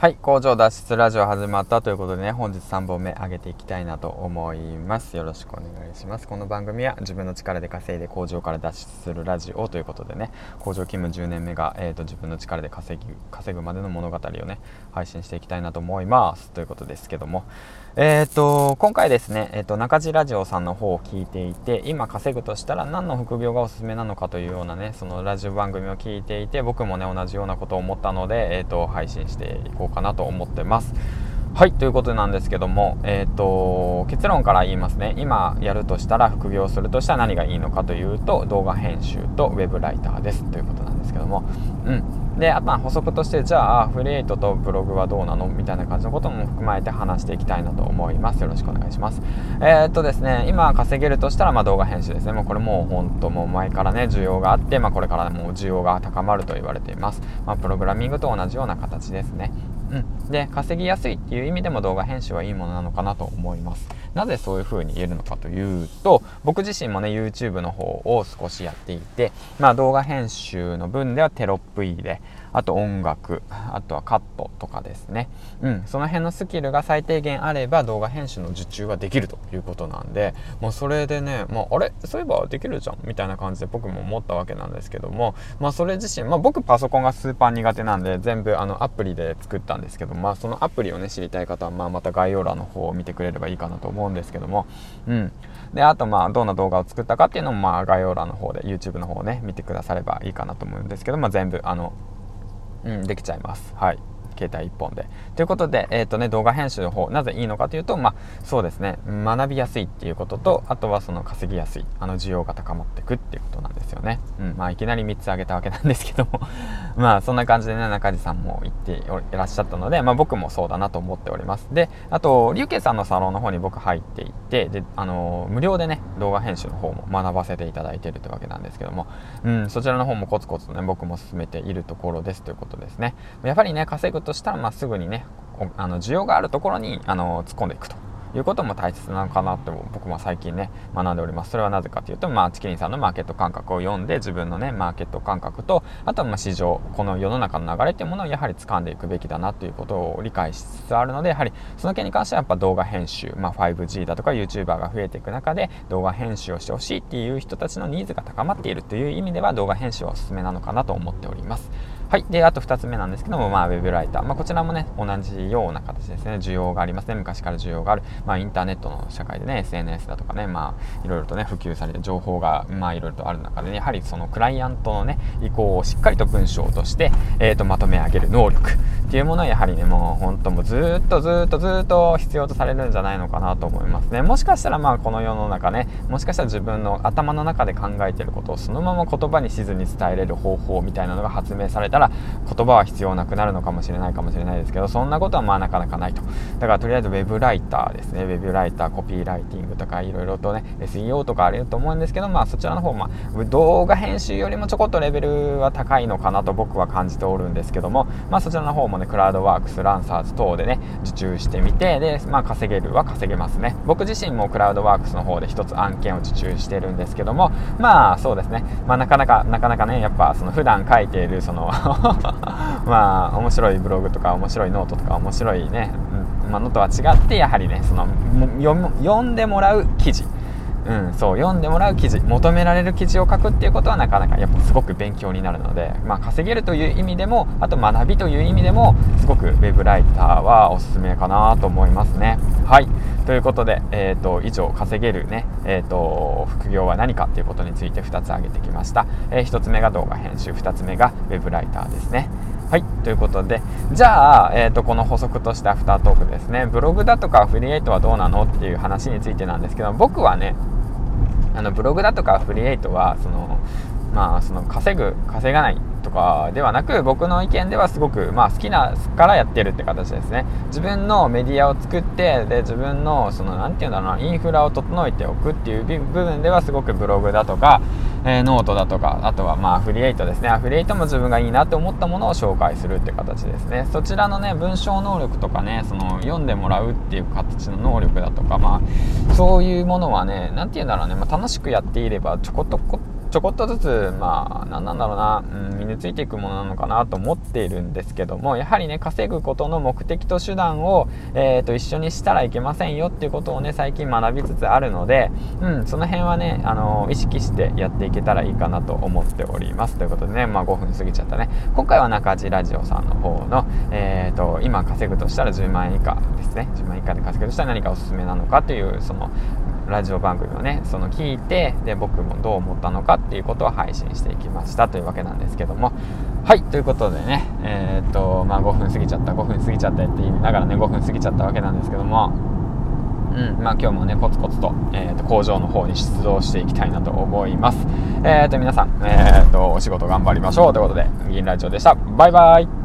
はい工場脱出ラジオ始まったということでね本日3本目上げていきたいなと思います。よろしくお願いします。この番組は自分の力で稼いで工場から脱出するラジオということでね工場勤務10年目が、えーと、自分の力で稼ぎ稼ぐまでの物語をね配信していきたいなと思います。ということですけども。えーと、今回ですね、えーと、中地ラジオさんの方を聞いていて今稼ぐとしたら何の副業がおすすめなのかというようなねそのラジオ番組を聞いていて僕もね同じようなことを思ったので、えーと配信していこうかなと思ってます。はいということなんですけども、えーと、結論から言いますね。今やるとしたら副業するとしたら何がいいのかというと動画編集とウェブライターです。ということなんですけども、うん、であとは補足としてじゃあアフリエイトとブログはどうなの？みたいな感じのことも含まれて話していきたいなと思います。よろしくお願いします。えー、っとですね今稼げるとしたらま動画編集ですね。もうこれもう本当もう前からね需要があって、まあ、これからもう需要が高まると言われています、まあ、プログラミングと同じような形ですね。うん、で稼ぎやすいっていう意味でも動画編集はいいものなのかなと思います。なぜそういう風に言えるのかというと僕自身もね YouTube の方を少しやっていてまあ動画編集の分ではテロップ入れあと音楽あとはカットとかですね、うん、その辺のスキルが最低限あれば動画編集の受注はできるということなんでもうそれでね、まあ、あれ？そういえばできるじゃんみたいな感じで僕も思ったわけなんですけども、まあ、それ自身、まあ、僕パソコンがスーパー苦手なんで全部あのアプリで作ったんですけど、まあ、そのアプリをね知りたい方は、まあ、また概要欄の方を見てくれればいいかなと思うんですけども、うん、であとまあどんな動画を作ったかっていうのもまあ概要欄の方で YouTube の方をね見てくださればいいかなと思うんですけど、まあ、全部あのうん、できちゃいます。はい。携帯1本で。ということで、えっ、ー、とね、動画編集の方、なぜいいのかというと、まあ、そうですね、学びやすいっていうことと、あとはその稼ぎやすい、あの需要が高まっていくっていうことなんですよね。うん、まあ、いきなり3つ挙げたわけなんですけども まあ、そんな感じでね、中地さんも言っていらっしゃったので、まあ、僕もそうだなと思っております。で、あと、龍慶さんのサロンの方に僕入っていって、で、あの無料でね、動画編集の方も学ばせていただいているというわけなんですけども、うん、そちらの方もコツコツとね、僕も進めているところですということですね。やっぱりね、稼ぐとしたら、まあ、すぐにねあの需要があるところにあの突っ込んでいくということも大切なのかなって僕も最近ね学んでおりますそれはなぜかというと、まあ、チキリンさんのマーケット感覚を読んで自分のねマーケット感覚とあとはまあ市場この世の中の流れっていうものをやはり掴んでいくべきだなということを理解しつつあるのでやはりその件に関してはやっぱ動画編集、まあ、5G だとか YouTuber が増えていく中で動画編集をしてほしいっていう人たちのニーズが高まっているという意味では動画編集はおすすめなのかなと思っております。はい。で、あと2つ目なんですけども、まあ、ウェブライター。まあ、こちらもね、同じような形ですね。需要がありますね。昔から需要がある。まあ、インターネットの社会でね、SNS だとかね、まあ、いろいろとね、普及されて情報が、まあ、いろいろとある中で、ね、やはりそのクライアントのね、意向をしっかりと文章として、えっ、ー、と、まとめ上げる能力っていうものは、やはりね、もう、本当もうずっとずっとずっと必要とされるんじゃないのかなと思いますね。もしかしたら、まあ、この世の中ね、もしかしたら自分の頭の中で考えてることをそのまま言葉にしずに伝えれる方法みたいなのが発明されたら、言葉は必要なくなるのかもしれないかもしれないですけどそんなことはまあなかなかないと。だからとりあえずウェブライターですね。ウェブライターコピーライティングとかいろいろとね SEO とかあると思うんですけどまあそちらの方まあ動画編集よりもちょこっとレベルは高いのかなと僕は感じておるんですけどもまあそちらの方もねクラウドワークスランサーズ等でね受注してみてでまあ稼げるは稼げますね。僕自身もクラウドワークスの方で一つ案件を受注してるんですけどもまあそうですね。まあなかなかなかなかねやっぱその普段書いているその まあ面白いブログとか面白いノートとか面白いね、うんまあ、ノートは違ってやはりねその読んでもらう記事。うん、そう読んでもらう記事求められる記事を書くっていうことはなかなかやっぱすごく勉強になるので、まあ、稼げるという意味でもあと学びという意味でもすごくウェブライターはおすすめかなと思いますね。はいということで、えーと、以上稼げるね、えーと、副業は何かということについて2つ挙げてきました、えー、1つ目が動画編集2つ目がウェブライターですね。はい、ということで、じゃあ、えーと、この補足としてアフタートークですね、ブログだとかアフリエイトはどうなのっていう話についてなんですけど、僕はね、あのブログだとかアフリエイトは、その、まあ、その稼ぐ、稼がないとかではなく僕の意見ではすごく、まあ、好きなからやってるって形ですね。自分のメディアを作ってで自分のその何て言うんだろうなインフラを整えておくっていう部分ではすごくブログだとか、えー、ノートだとかあとはまあアフリエイトですね。アフリエイトも自分がいいなって思ったものを紹介するって形ですね。そちらのね文章能力とかねその読んでもらうっていう形の能力だとかまあそういうものはね何て言うんだろうね、まあ、楽しくやっていればちょこっとこっちょこっとずつまあ何なんだろうな、うん、身についていくものなのかなと思っているんですけどもやはりね稼ぐことの目的と手段を、えーと、一緒にしたらいけませんよっていうことをね最近学びつつあるので、うん、その辺はねあの意識してやっていけたらいいかなと思っております。ということでね、まあ、5分過ぎちゃったね。今回は中地ラジオさんの方の、えーと、と今稼ぐとしたら10万円以下ですね。10万円以下で稼ぐとしたら何かおすすめなのかというそのラジオ番組をねその聞いてで僕もどう思ったのかっていうことを配信していきましたというわけなんですけども。はいということでねえー、っとまあ5分過ぎちゃった。5分過ぎちゃった。って言いながらね5分過ぎちゃったわけなんですけども。うんまあ、今日もねコツコツと,、えーと、工場の方に出動していきたいなと思います。えーと、皆さん、えーと、とお仕事頑張りましょうということで銀ラジオでした。バイバイ。